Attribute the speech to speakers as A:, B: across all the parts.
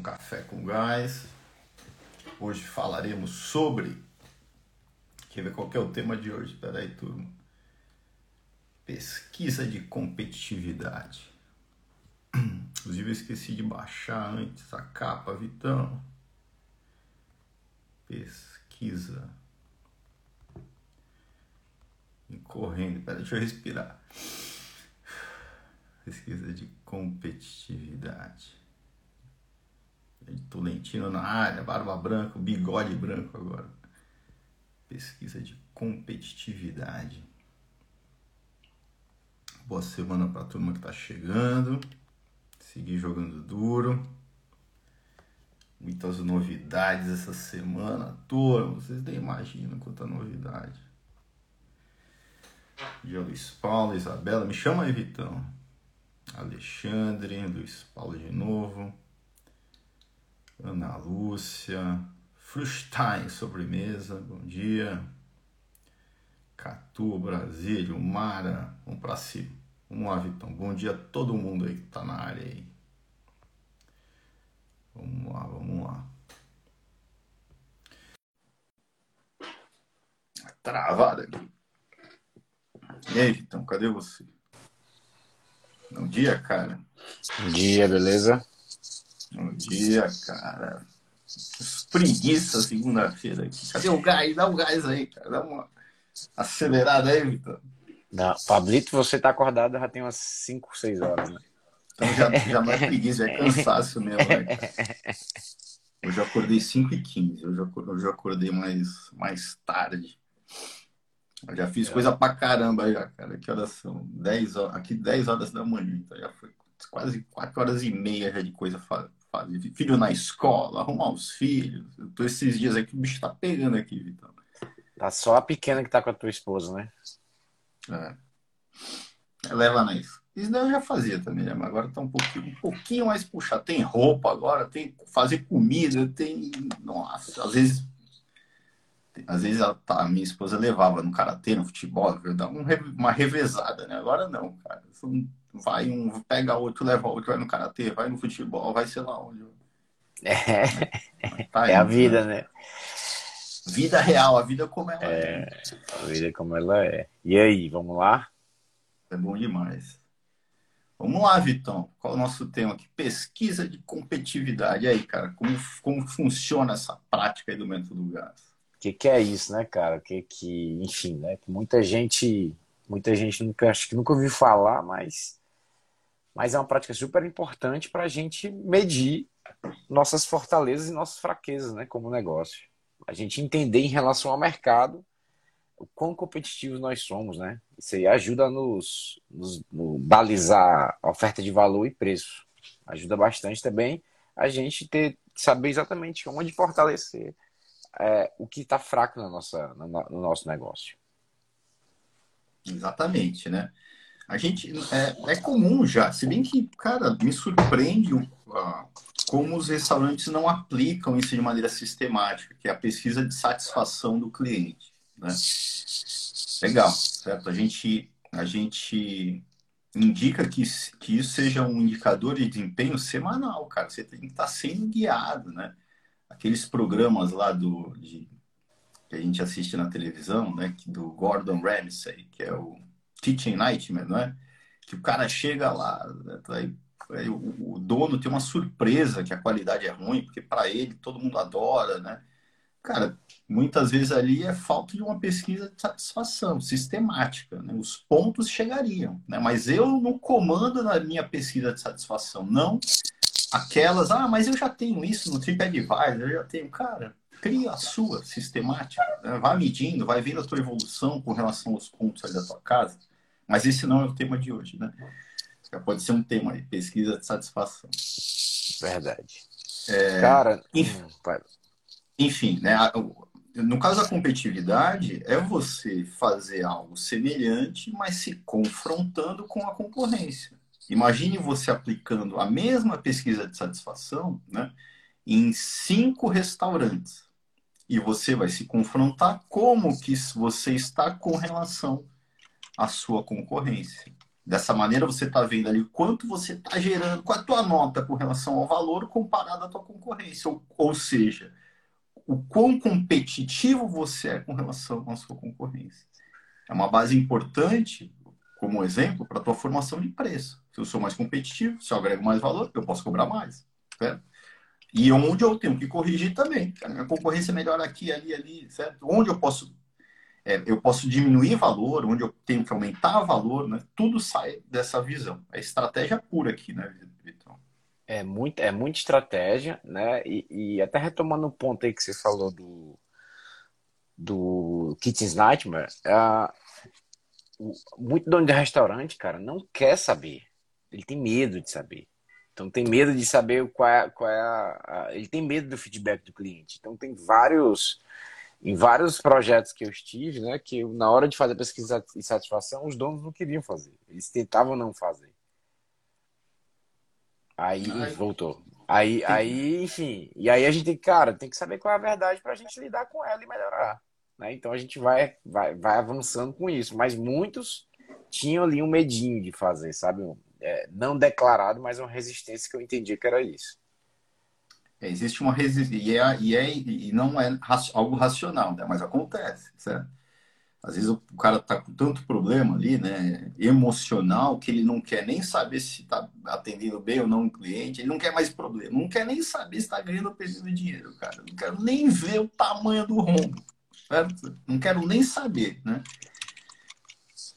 A: Café com Gás. Hoje falaremos sobre. Quer ver qual é o tema de hoje? Espera aí, turma. Pesquisa de competitividade. Inclusive, eu esqueci de baixar antes a capa, Vitão. Pesquisa. E correndo. Pera, deixa eu respirar. Pesquisa de competitividade. Tolentino na área, barba branca, bigode branco agora. Pesquisa de competitividade. Boa semana para turma que está chegando. Seguir jogando duro. Muitas novidades essa semana. Turma, vocês nem imaginam quanta novidade. Dia Luiz Paulo, Isabela, me chama aí, Vitão. Alexandre, Luiz Paulo de novo. Ana Lúcia, Frustein Sobremesa, bom dia. Catu, Brasília, Mara, vamos pra cima. Vamos lá, Vitão. Bom dia a todo mundo aí que tá na área aí. Vamos lá, vamos lá. Travada aqui. E aí, Vitão, cadê você? Bom dia, cara.
B: Bom dia, beleza?
A: Bom dia, cara. Preguiça segunda-feira aqui. Cadê o gás? Dá o gás aí, cara. Dá uma acelerada aí, Vitor.
B: Não, Pablito, você tá acordado já tem umas 5, 6 horas, né?
A: Então já, já não é preguiça, já é cansaço mesmo, né? Eu já acordei 5 e 15 eu já, eu já acordei mais, mais tarde. Eu já fiz é. coisa pra caramba já, cara. Que horas são? 10 horas, aqui 10 horas da manhã, então já foi quase 4 horas e meia já de coisa fazer filho na escola, arrumar os filhos. Eu tô esses dias aqui, o bicho tá pegando aqui, Vitão.
B: Tá só a pequena que tá com a tua esposa, né?
A: É. Leva na isso. Isso daí eu já fazia também, né? mas agora tá um pouquinho, um pouquinho mais puxado. Tem roupa agora, tem fazer comida, tem. Nossa, às vezes. Às vezes a, a minha esposa levava no karatê, no futebol, dava uma revezada, né? Agora não, cara. Vai um, pega outro, leva outro, vai no karatê, vai no futebol, vai sei lá onde.
B: É, tá é a vida, né? né?
A: Vida real, a vida como ela é,
B: é. A vida como ela é. E aí, vamos lá?
A: É bom demais. Vamos lá, Vitão. Qual é o nosso tema aqui? Pesquisa de competitividade. E aí, cara, como, como funciona essa prática aí do método gás?
B: Que, que é isso, né, cara? Que que, enfim, né? Que muita gente, muita gente nunca, acho que nunca ouviu falar, mas mas é uma prática super importante para a gente medir nossas fortalezas e nossas fraquezas, né, como negócio. A gente entender em relação ao mercado o quão competitivos nós somos, né? Isso aí ajuda a nos, nos no balizar a oferta de valor e preço. Ajuda bastante também a gente ter saber exatamente onde fortalecer é, o que está fraco na nossa, no, no nosso negócio.
A: Exatamente, né? A gente é, é comum já, se bem que, cara, me surpreende como os restaurantes não aplicam isso de maneira sistemática, que é a pesquisa de satisfação do cliente. Né? Legal, certo? A gente, a gente indica que, que isso seja um indicador de desempenho semanal, cara. Você tem que estar sendo guiado, né? Aqueles programas lá do, de, que a gente assiste na televisão, né? Do Gordon Ramsay, que é o Kitchen Nightmare, não é? Que o cara chega lá, aí, aí o, o, dono tem uma surpresa que a qualidade é ruim, porque para ele todo mundo adora, né? Cara, muitas vezes ali é falta de uma pesquisa de satisfação sistemática, né? Os pontos chegariam, né? Mas eu não comando na minha pesquisa de satisfação, não aquelas, ah, mas eu já tenho isso no TripAdvisor, eu já tenho, cara, cria a sua sistemática, né? vai medindo, vai vendo a tua evolução com relação aos pontos ali da tua casa. Mas esse não é o tema de hoje, né? Já pode ser um tema aí, pesquisa de satisfação.
B: Verdade. É, Cara,
A: enfim, hum, enfim, né? No caso da competitividade, é você fazer algo semelhante, mas se confrontando com a concorrência. Imagine você aplicando a mesma pesquisa de satisfação né, em cinco restaurantes. E você vai se confrontar como que você está com relação a sua concorrência. Dessa maneira, você está vendo ali quanto você está gerando, qual a tua nota com relação ao valor comparado à tua concorrência. Ou, ou seja, o quão competitivo você é com relação à sua concorrência. É uma base importante, como exemplo, para a tua formação de preço. Se eu sou mais competitivo, se eu agrego mais valor, eu posso cobrar mais. Certo? E onde eu tenho que corrigir também. A minha concorrência é melhor aqui, ali, ali, certo? Onde eu posso é, eu posso diminuir valor, onde eu tenho que aumentar valor, né? Tudo sai dessa visão. É estratégia pura aqui, né, Vitor?
B: É muito, é muita estratégia, né? E, e, até retomando o ponto aí que você falou do, do Kitchen's Nightmare, é, muito dono de restaurante, cara, não quer saber. Ele tem medo de saber. Então tem medo de saber qual é, qual é a, a, ele tem medo do feedback do cliente. Então tem vários em vários projetos que eu estive, né, que eu, na hora de fazer pesquisa de satisfação, os donos não queriam fazer. Eles tentavam não fazer. Aí Ai. voltou. Aí, aí, enfim, e aí a gente tem que, cara, tem que saber qual é a verdade para a gente lidar com ela e melhorar. Né? Então a gente vai, vai, vai avançando com isso. Mas muitos tinham ali um medinho de fazer, sabe? É, não declarado, mas uma resistência que eu entendi que era isso.
A: É, existe uma resistência, e, é, e, é, e não é algo racional, né? mas acontece, certo? Às vezes o cara está com tanto problema ali, né, emocional, que ele não quer nem saber se está atendendo bem ou não o cliente, ele não quer mais problema, não quer nem saber se está ganhando ou perdendo dinheiro, cara. Não quero nem ver o tamanho do rombo, certo? Não quero nem saber, né?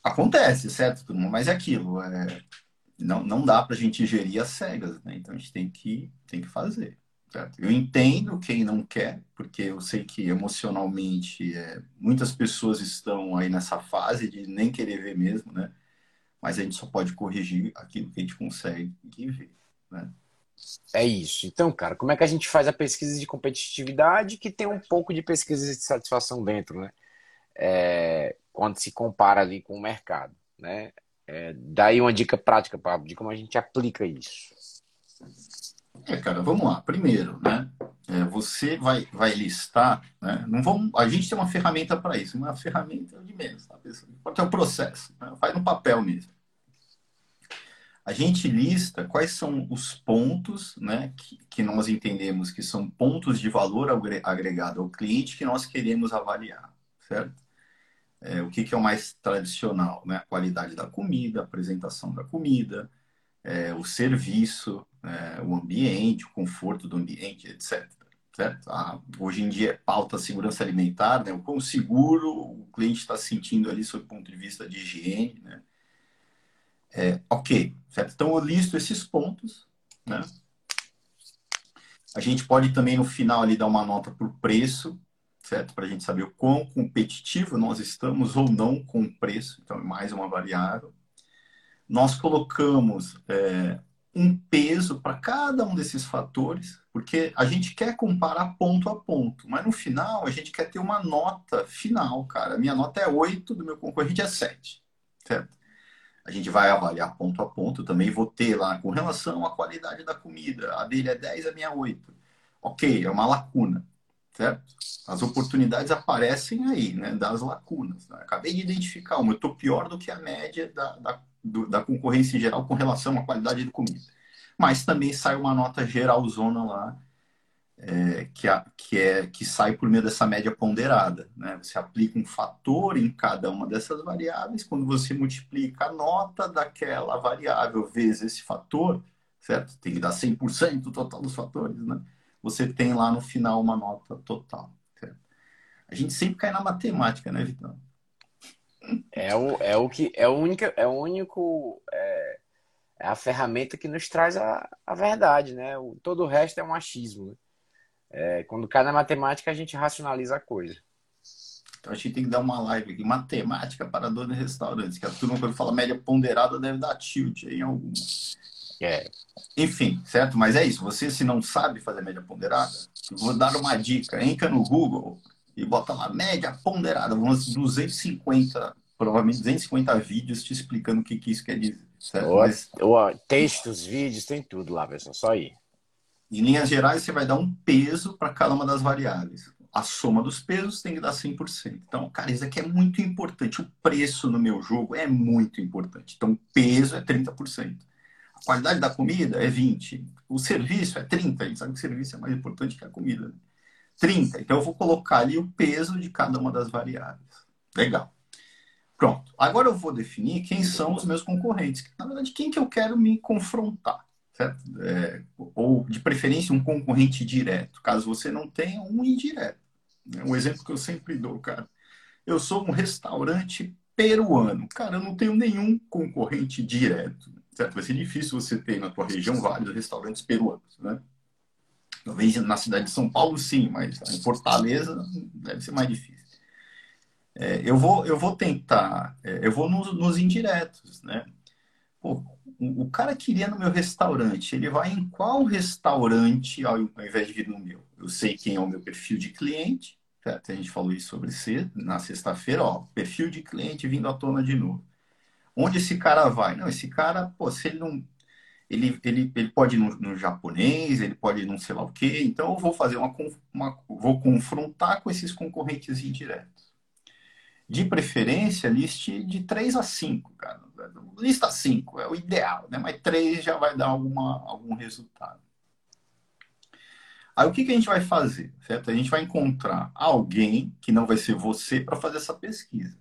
A: Acontece, certo? Mas é aquilo, é... não, não dá para a gente gerir as cegas, né? Então a gente tem que, tem que fazer. Certo? Eu entendo quem não quer, porque eu sei que emocionalmente é, muitas pessoas estão aí nessa fase de nem querer ver mesmo, né? Mas a gente só pode corrigir aquilo que a gente consegue ver, né?
B: É isso. Então, cara, como é que a gente faz a pesquisa de competitividade que tem um pouco de pesquisa de satisfação dentro, né? É, quando se compara ali com o mercado, né? É, daí uma dica prática, Pablo, de como a gente aplica isso.
A: É, cara, vamos lá. Primeiro, né? É, você vai, vai listar, né? Não vamos, a gente tem uma ferramenta para isso, uma ferramenta de menos, tá? Pode ter um processo, né? faz no papel mesmo. A gente lista quais são os pontos, né, que, que nós entendemos que são pontos de valor agregado ao cliente que nós queremos avaliar, certo? É, o que, que é o mais tradicional, né? A qualidade da comida, a apresentação da comida, é, o serviço, é, o ambiente, o conforto do ambiente, etc. Certo? Ah, hoje em dia é pauta segurança alimentar, né? o quão seguro o cliente está sentindo ali sob o ponto de vista de higiene. Né? É, ok, certo? Então eu listo esses pontos. Né? A gente pode também no final ali dar uma nota por preço, certo? Para a gente saber o quão competitivo nós estamos ou não com o preço. Então é mais uma variável. Nós colocamos é, um peso para cada um desses fatores, porque a gente quer comparar ponto a ponto, mas no final a gente quer ter uma nota final, cara. A minha nota é 8, do meu concorrente é 7, certo? A gente vai avaliar ponto a ponto, também vou ter lá com relação à qualidade da comida. A dele é 10, a minha é 8. Ok, é uma lacuna, certo? As oportunidades aparecem aí, né, das lacunas. Né? Acabei de identificar uma, eu estou pior do que a média da, da do, da concorrência em geral com relação à qualidade de comida. Mas também sai uma nota geralzona lá, é, que, a, que, é, que sai por meio dessa média ponderada. Né? Você aplica um fator em cada uma dessas variáveis, quando você multiplica a nota daquela variável vezes esse fator, certo? Tem que dar 100% do total dos fatores, né? Você tem lá no final uma nota total. Certo? A gente sempre cai na matemática, né, Vitão?
B: É o, é o que é o único é o único é, é a ferramenta que nos traz a, a verdade, né? O, todo o resto é um achismo. Né? É, quando cai na matemática a gente racionaliza a coisa.
A: Então a gente tem que dar uma live aqui, matemática para donos de restaurantes, que a turma quando fala média ponderada deve dar tilt aí em algum. É. Enfim, certo? Mas é isso. Você se não sabe fazer média ponderada, vou dar uma dica. Entra no Google, e bota lá, média ponderada, uns 250, provavelmente 250 vídeos te explicando o que, que isso quer dizer.
B: Certo? Mas, textos, vídeos, tem tudo lá, pessoal, só aí.
A: Em linhas gerais, você vai dar um peso para cada uma das variáveis. a soma dos pesos tem que dar 100%. Então, cara, isso aqui é muito importante. O preço no meu jogo é muito importante. Então, peso é 30%. Qualidade da comida é 20%. O serviço é 30%. A gente sabe que o serviço é mais importante que a comida. 30%. Então, eu vou colocar ali o peso de cada uma das variáveis. Legal. Pronto. Agora eu vou definir quem são os meus concorrentes. Na verdade, quem que eu quero me confrontar certo? É, ou de preferência um concorrente direto, caso você não tenha um indireto. Né? Um exemplo que eu sempre dou, cara. Eu sou um restaurante peruano, cara, eu não tenho nenhum concorrente direto, certo? Vai ser difícil você ter na tua região vários restaurantes peruanos, né? Talvez na cidade de São Paulo, sim, mas em Fortaleza deve ser mais difícil. É, eu, vou, eu vou tentar, é, eu vou nos, nos indiretos, né? Pô, o cara queria no meu restaurante, ele vai em qual restaurante ao invés de vir no meu? Eu sei quem é o meu perfil de cliente, certo? a gente falou isso sobre ser na sexta-feira, ó, perfil de cliente vindo à tona de novo. Onde esse cara vai? Não, esse cara, pô, se ele não. Ele, ele, ele pode ir no, no japonês, ele pode ir não sei lá o quê, então eu vou fazer uma, uma. Vou confrontar com esses concorrentes indiretos. De preferência, liste de 3 a 5, cara lista 5 é o ideal, né? mas 3 já vai dar alguma, algum resultado. Aí o que, que a gente vai fazer? Certo? A gente vai encontrar alguém que não vai ser você para fazer essa pesquisa.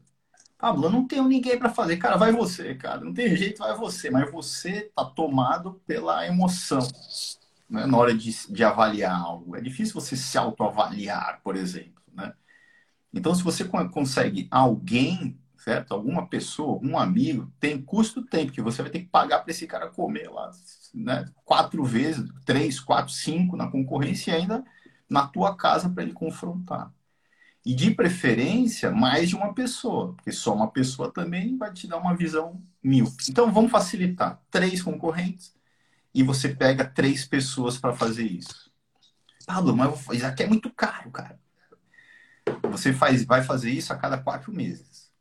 A: Pablo, eu não tenho ninguém para fazer. Cara, vai você, cara. Não tem jeito, vai você. Mas você tá tomado pela emoção né? na hora de, de avaliar algo. É difícil você se autoavaliar, por exemplo. Né? Então, se você consegue alguém certo? Alguma pessoa, algum amigo, tem custo tempo que você vai ter que pagar para esse cara comer lá, né? Quatro vezes, três, quatro, cinco na concorrência e ainda na tua casa para ele confrontar. E de preferência, mais de uma pessoa, porque só uma pessoa também vai te dar uma visão mil. Então vamos facilitar. Três concorrentes e você pega três pessoas para fazer isso. Pablo, mas isso aqui é muito caro, cara. Você faz, vai fazer isso a cada quatro meses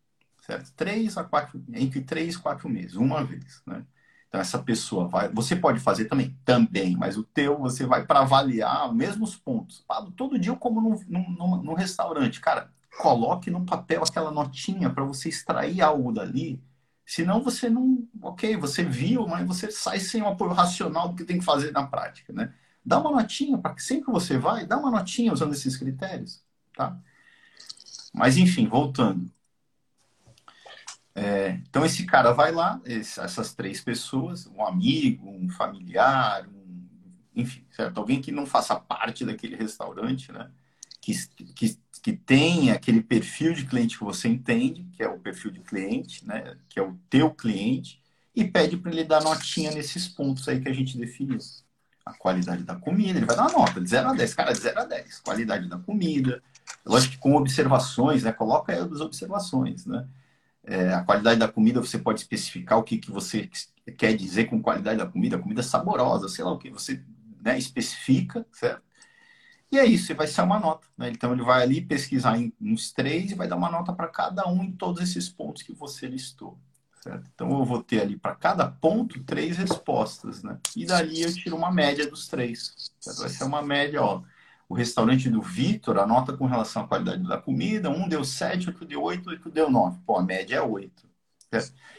A: certo? Três a quatro, entre três e quatro meses, uma vez, né? Então essa pessoa vai, você pode fazer também, também, mas o teu você vai para avaliar os mesmos pontos. todo dia eu como num, num, num restaurante, cara, coloque no papel aquela notinha para você extrair algo dali. Senão você não, ok, você viu, mas você sai sem o apoio racional do que tem que fazer na prática, né? Dá uma notinha para que sempre que você vai, dá uma notinha usando esses critérios, tá? Mas enfim, voltando. É, então esse cara vai lá, essas três pessoas, um amigo, um familiar, um, enfim, certo? Alguém que não faça parte daquele restaurante, né? Que, que, que tem aquele perfil de cliente que você entende, que é o perfil de cliente, né? Que é o teu cliente, e pede para ele dar notinha nesses pontos aí que a gente definiu. A qualidade da comida, ele vai dar uma nota de 0 a 10, cara, de 0 a 10. Qualidade da comida, lógico que com observações, né? Coloca as observações, né? É, a qualidade da comida, você pode especificar o que, que você quer dizer com qualidade da comida, comida saborosa, sei lá o que, você né, especifica, certo? E é isso, vai ser uma nota. Né? Então ele vai ali pesquisar em uns três e vai dar uma nota para cada um em todos esses pontos que você listou. Certo? Então eu vou ter ali para cada ponto três respostas, né? E dali eu tiro uma média dos três. Certo? Vai ser uma média, ó o restaurante do Vitor, a nota com relação à qualidade da comida, um deu 7, outro deu 8, outro deu 9. Pô, a média é 8.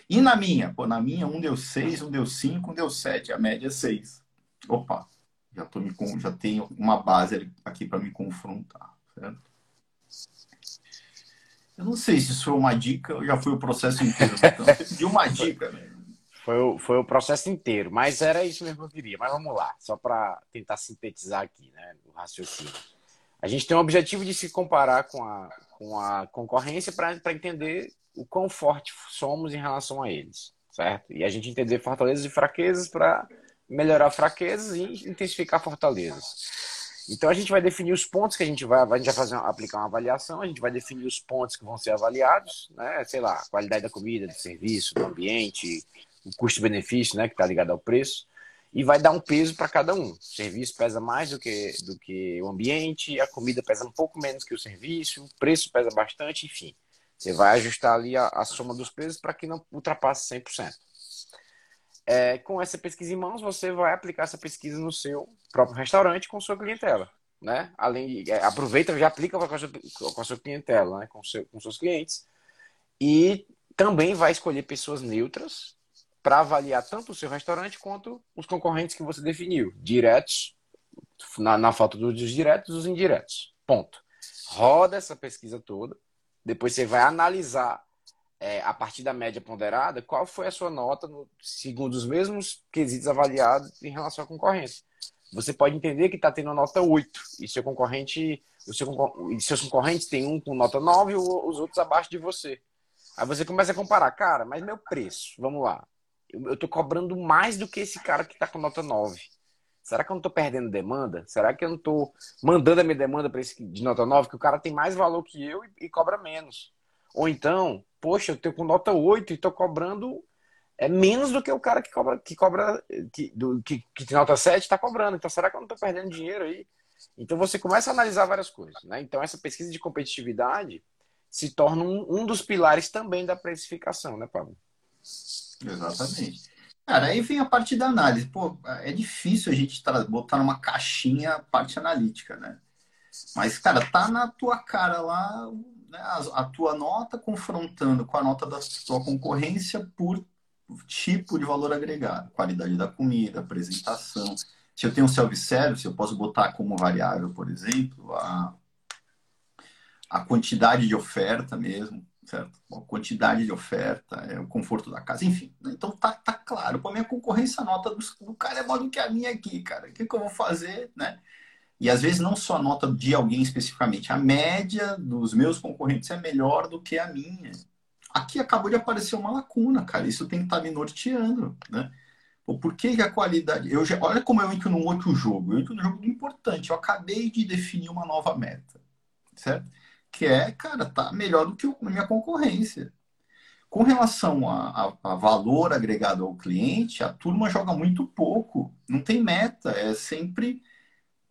A: E na minha? Pô, na minha, um deu 6, um deu 5, um deu 7, a média é 6. Opa, já, tô me, já tenho uma base aqui para me confrontar. Certo? Eu não sei se isso foi uma dica ou já foi o processo inteiro. Então, de uma dica, né?
B: Foi o, foi o processo inteiro, mas era isso mesmo que eu queria. Mas vamos lá, só para tentar sintetizar aqui né, o raciocínio. A gente tem o objetivo de se comparar com a, com a concorrência para entender o quão forte somos em relação a eles, certo? E a gente entender fortalezas e fraquezas para melhorar fraquezas e intensificar fortalezas. Então a gente vai definir os pontos que a gente vai, a gente vai fazer, aplicar uma avaliação, a gente vai definir os pontos que vão ser avaliados, né? Sei lá, qualidade da comida, do serviço, do ambiente, o custo-benefício, né, que está ligado ao preço, e vai dar um peso para cada um. O serviço pesa mais do que, do que o ambiente, a comida pesa um pouco menos que o serviço, o preço pesa bastante, enfim. Você vai ajustar ali a, a soma dos pesos para que não ultrapasse 100%. É, com essa pesquisa em mãos, você vai aplicar essa pesquisa no seu próprio restaurante com sua clientela. né? Além é, aproveita, já aplica com a sua, com a sua clientela, né? Com, seu, com seus clientes. E também vai escolher pessoas neutras para avaliar tanto o seu restaurante quanto os concorrentes que você definiu, diretos, na, na falta dos diretos, os indiretos. Ponto. Roda essa pesquisa toda, depois você vai analisar é, a partir da média ponderada qual foi a sua nota no, segundo os mesmos quesitos avaliados em relação à concorrência. Você pode entender que está tendo nota 8 e seu concorrente, o seu, seus concorrentes têm um com nota 9 e os outros abaixo de você. Aí você começa a comparar, cara, mas meu preço, vamos lá. Eu estou cobrando mais do que esse cara que está com nota 9. Será que eu não estou perdendo demanda? Será que eu não estou mandando a minha demanda para esse de nota 9, que o cara tem mais valor que eu e, e cobra menos? Ou então, poxa, eu estou com nota 8 e estou cobrando é menos do que o cara que cobra, que cobra, que, do, que, que tem nota 7 está cobrando. Então, será que eu não estou perdendo dinheiro aí? Então, você começa a analisar várias coisas. Né? Então, essa pesquisa de competitividade se torna um, um dos pilares também da precificação, né, Pablo?
A: Exatamente. Cara, aí vem a parte da análise. Pô, é difícil a gente botar numa caixinha a parte analítica, né? Mas, cara, tá na tua cara lá né, a, a, tua nota confrontando com a nota da tua concorrência por tipo de valor agregado. Qualidade da comida, apresentação. Se eu tenho um self-service, eu posso botar como variável, por exemplo, a, a quantidade de oferta mesmo, certo? A quantidade de oferta, é, o conforto da casa, enfim. Né? Então tá, tá claro. Para concorrência, a nota do, do, cara é maior do que a minha aqui, cara. O que, que eu vou fazer, né? E às vezes não só a nota de alguém especificamente, a média dos meus concorrentes é melhor do que a minha. Aqui acabou de aparecer uma lacuna, cara. Isso tem que estar tá me norteando, né? Por que, que a qualidade. Eu já... Olha como eu entro num outro jogo. Eu entro num jogo importante. Eu acabei de definir uma nova meta, certo? Que é, cara, tá melhor do que a minha concorrência. Com relação a, a, a, valor agregado ao cliente, a turma joga muito pouco. Não tem meta, é sempre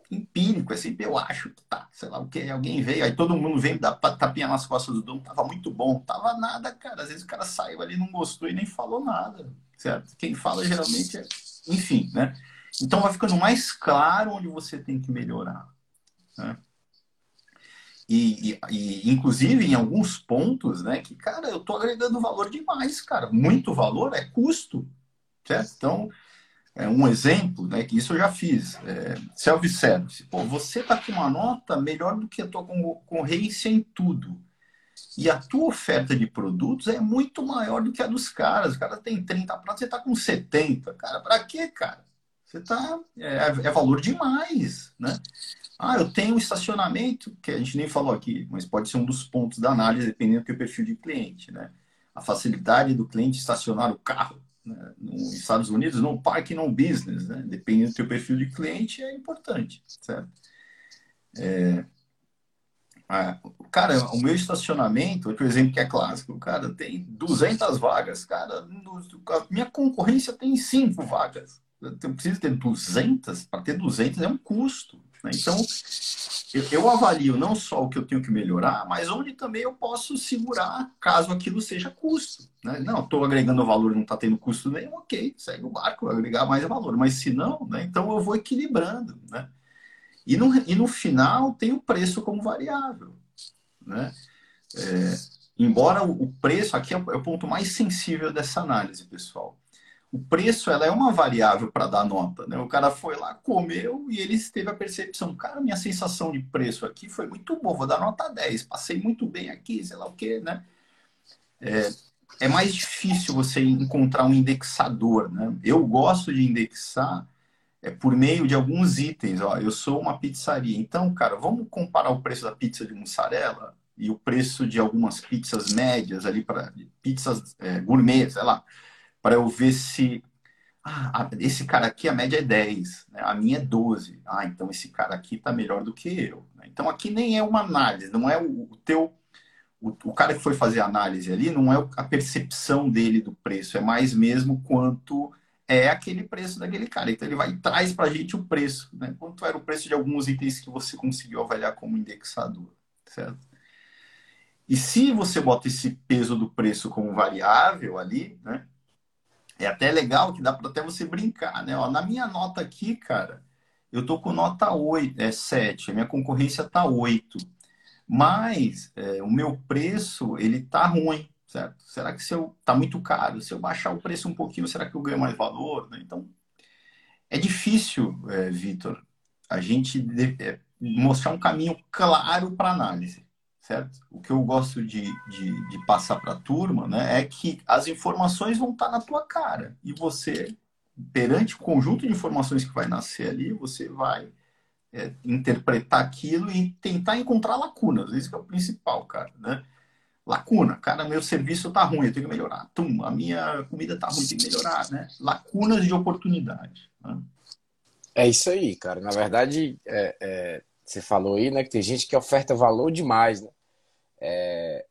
A: empírico, é sempre eu acho que tá, sei lá o que, alguém veio, aí todo mundo vem dar tapinha nas costas do dono, tava muito bom, tava nada, cara. Às vezes o cara saiu ali, não gostou e nem falou nada, certo? Quem fala geralmente é, enfim, né? Então vai ficando mais claro onde você tem que melhorar. Né? E, e, inclusive em alguns pontos, né, que, cara, eu tô agregando valor demais, cara. Muito valor é custo, certo? Então, é um exemplo, né, que isso eu já fiz. É, Self-service. Pô, você tá com uma nota melhor do que a tua concorrência em tudo. E a tua oferta de produtos é muito maior do que a dos caras. O cara tem 30 pratos, você tá com 70. Cara, para quê, cara? Você tá. É, é valor demais, né? Ah, eu tenho um estacionamento, que a gente nem falou aqui, mas pode ser um dos pontos da análise, dependendo do perfil de cliente, né? A facilidade do cliente estacionar o carro. Né? Nos Estados Unidos, no parque, no business, né? Dependendo do teu perfil de cliente, é importante, certo? É... Ah, cara, o meu estacionamento, outro exemplo que é clássico, cara, tem 200 vagas, cara, a minha concorrência tem 5 vagas. Eu preciso ter 200, para ter 200 é um custo, né? Então, eu, eu, avalio não só o que eu tenho que melhorar, mas onde também eu posso segurar caso aquilo seja custo. Né? Não, estou agregando valor, não está tendo custo nenhum, ok, segue o barco, agregar mais valor. Mas se não, né, então eu vou equilibrando. Né? E, no, e no final tem o preço como variável. Né? É, embora o preço, aqui é o ponto mais sensível dessa análise, pessoal o preço ela é uma variável para dar nota. Né? O cara foi lá, comeu e ele teve a percepção, cara, minha sensação de preço aqui foi muito boa, vou dar nota 10, passei muito bem aqui, sei lá o quê, né? É, é mais difícil você encontrar um indexador, né? Eu gosto de indexar é, por meio de alguns itens. Ó, eu sou uma pizzaria, então, cara, vamos comparar o preço da pizza de mussarela e o preço de algumas pizzas médias ali para pizzas é, gourmet, sei lá para eu ver se ah, esse cara aqui a média é 10, né? a minha é 12. Ah, então esse cara aqui está melhor do que eu. Né? Então aqui nem é uma análise, não é o, teu. O, o, cara que foi fazer a análise ali não é a percepção dele do preço, é mais mesmo quanto é aquele preço daquele cara. Então ele vai traz para a gente o preço, né? quanto era o preço de alguns itens que você conseguiu avaliar como indexador, certo? E se você bota esse peso do preço como variável ali, né? É até legal que dá para até você brincar, né? Ó, na minha nota aqui, cara, eu tô com nota 8, é 7, a minha concorrência tá 8. Mas é, o meu preço, ele tá ruim, certo? Será que se eu tá muito caro? Se eu baixar o preço um pouquinho, será que eu ganho mais valor? Né? Então, é difícil, é, Vitor, a gente é, mostrar um caminho claro para análise, certo? O que eu gosto de, de, de passar para a turma né, é que as informações vão estar tá na tua cara e você perante o conjunto de informações que vai nascer ali, você vai é, interpretar aquilo e tentar encontrar lacunas. Isso é o principal, cara, né? Lacuna, cara, meu serviço tá ruim, eu tenho que melhorar. Tum, a minha comida tá ruim, tem que melhorar, né? Lacunas de oportunidade. Né?
B: É isso aí, cara. Na verdade, é, é, você falou aí, né, que tem gente que oferta valor demais, né? É,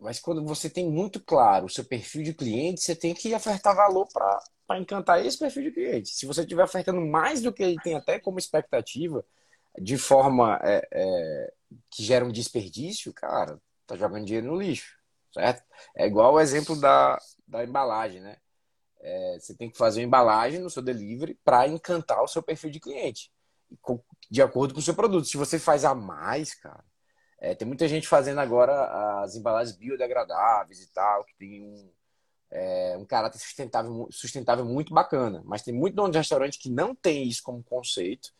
B: mas quando você tem muito claro o seu perfil de cliente, você tem que ofertar valor para encantar esse perfil de cliente. Se você estiver ofertando mais do que ele tem até como expectativa, de forma é, é, que gera um desperdício, cara, tá jogando dinheiro no lixo, certo? É igual o exemplo da, da embalagem, né? É, você tem que fazer uma embalagem no seu delivery para encantar o seu perfil de cliente, de acordo com o seu produto. Se você faz a mais, cara, é, tem muita gente fazendo agora as embalagens biodegradáveis e tal, que tem um, é, um caráter sustentável, sustentável muito bacana. Mas tem muito dono de restaurante que não tem isso como conceito,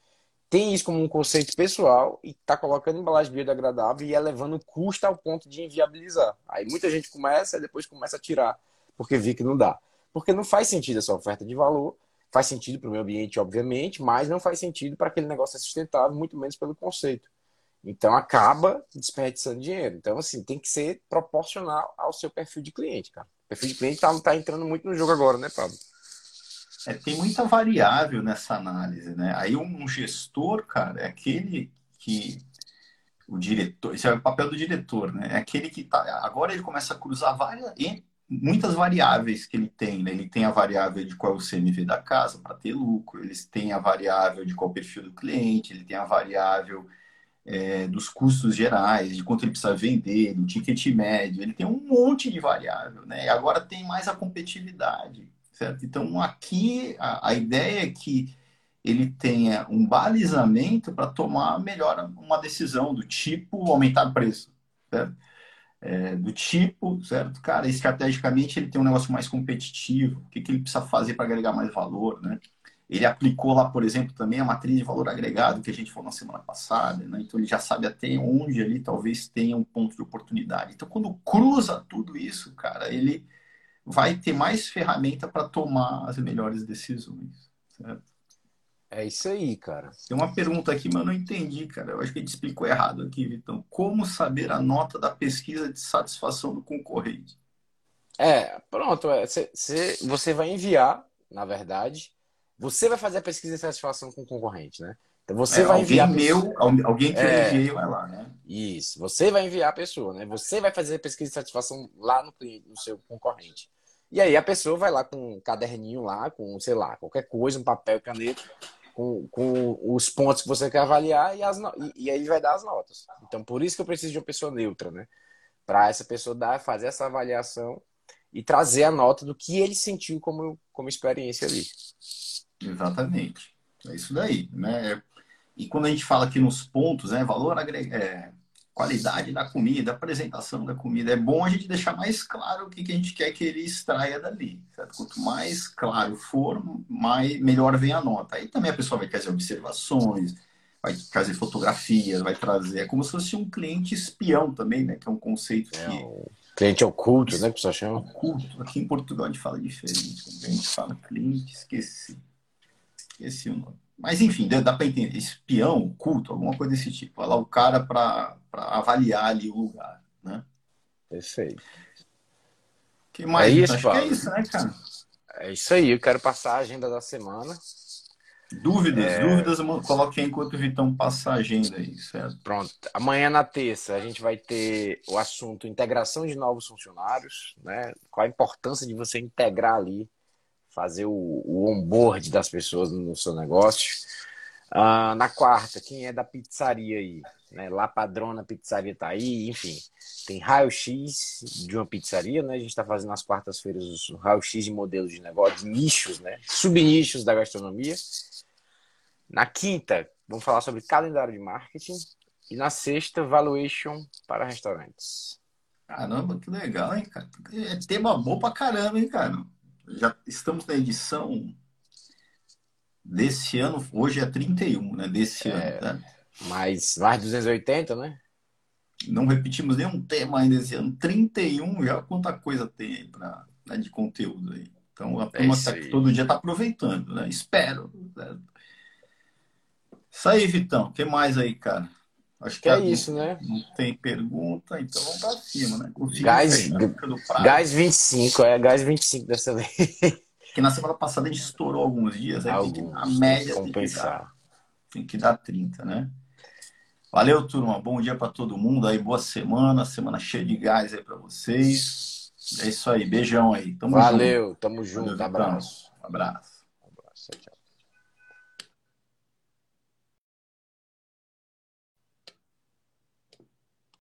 B: tem isso como um conceito pessoal e está colocando embalagem biodegradável e elevando o custo ao ponto de inviabilizar. Aí muita gente começa e depois começa a tirar, porque vê que não dá. Porque não faz sentido essa oferta de valor, faz sentido para o meio ambiente, obviamente, mas não faz sentido para aquele negócio ser sustentável, muito menos pelo conceito. Então acaba desperdiçando dinheiro. Então, assim, tem que ser proporcional ao seu perfil de cliente, cara perfil de cliente está tá entrando muito no jogo agora, né, Pablo?
A: É, tem muita variável nessa análise, né? Aí um gestor, cara, é aquele que o diretor, esse é o papel do diretor, né? É aquele que tá, agora ele começa a cruzar várias, muitas variáveis que ele tem, né? Ele tem a variável de qual é o CMV da casa para ter lucro, eles têm a variável de qual é o perfil do cliente, ele tem a variável é, dos custos gerais, de quanto ele precisa vender, do ticket médio, ele tem um monte de variável, né? E agora tem mais a competitividade, certo? Então aqui a, a ideia é que ele tenha um balizamento para tomar melhor uma decisão do tipo aumentar o preço, certo? É, do tipo, certo? Cara, estrategicamente ele tem um negócio mais competitivo, o que, que ele precisa fazer para agregar mais valor, né? Ele aplicou lá, por exemplo, também a matriz de valor agregado que a gente falou na semana passada, né? Então ele já sabe até onde ali talvez tenha um ponto de oportunidade. Então quando cruza tudo isso, cara, ele vai ter mais ferramenta para tomar as melhores decisões, certo?
B: É isso aí, cara.
A: Tem uma pergunta aqui, mas eu não entendi, cara. Eu acho que a gente explicou errado aqui, Vitão. Como saber a nota da pesquisa de satisfação do concorrente?
B: É, pronto. É, cê, cê, você vai enviar, na verdade, você vai fazer a pesquisa de satisfação com o concorrente, né? Então você é, vai enviar.
A: Meu, alguém que é, eu enviei vai lá, né?
B: Isso. Você vai enviar a pessoa, né? Você vai fazer a pesquisa de satisfação lá no, no seu concorrente. E aí a pessoa vai lá com um caderninho lá, com, sei lá, qualquer coisa, um papel, caneta, com, com os pontos que você quer avaliar e, as, e, e aí vai dar as notas. Então, por isso que eu preciso de uma pessoa neutra, né? Para essa pessoa dar, fazer essa avaliação e trazer a nota do que ele sentiu como, como experiência ali.
A: Exatamente. É isso daí, né? E quando a gente fala aqui nos pontos, né, valor agregado, é, qualidade da comida, apresentação da comida, é bom a gente deixar mais claro o que, que a gente quer que ele extraia dali. Certo? Quanto mais claro for, mais, melhor vem a nota. Aí também a pessoa vai trazer observações, vai trazer fotografias, vai trazer. É como se fosse um cliente espião também, né? Que é um conceito é, que. Um
B: cliente oculto, né? Que pessoa chama.
A: Oculto. Aqui em Portugal a gente fala diferente. A gente fala cliente, esqueci. Esqueci o nome. Mas enfim, dá para entender. Espião, culto, alguma coisa desse tipo. Olha lá o cara para avaliar ali o lugar, né?
B: Perfeito.
A: que mais? É isso, Acho Paulo. que é isso, né, cara?
B: É isso aí. Eu quero passar a agenda da semana.
A: Dúvidas, é... dúvidas, coloque enquanto o Vitão passa a agenda aí, certo?
B: Pronto. Amanhã na terça a gente vai ter o assunto integração de novos funcionários, né? Qual a importância de você integrar ali fazer o, o onboard das pessoas no seu negócio. Uh, na quarta, quem é da pizzaria aí? Né? Lá Padrona Pizzaria tá aí, enfim. Tem raio-x de uma pizzaria, né? A gente está fazendo nas quartas-feiras os raio-x de modelos de negócio, nichos, né? Subnichos da gastronomia. Na quinta, vamos falar sobre calendário de marketing. E na sexta, valuation para restaurantes.
A: Caramba, que legal, hein, cara? É tema bom pra caramba, hein, cara? Já estamos na edição desse ano, hoje é 31, né? Desse é, ano, né?
B: Mais, mais 280, né?
A: Não repetimos nenhum tema ainda esse ano. 31, já quanta coisa tem aí pra, né, de conteúdo aí. Então a turma é tá, todo dia tá aproveitando, né? Espero. Né? Isso aí, Vitão. O que mais aí, cara?
B: Acho que, é isso, né?
A: Não tem pergunta, então vamos para cima, né?
B: gás, gás 25, é gás 25 dessa vez.
A: Que na semana passada a gente estourou alguns dias, aí Alguns, tem que, a média tem que, dar, tem que dar 30, né? Valeu, turma. Bom dia para todo mundo aí, boa semana, semana cheia de gás aí para vocês. É isso aí, beijão aí.
B: Tamo Valeu, junto. tamo junto, Valeu, abraço.
A: Abraço.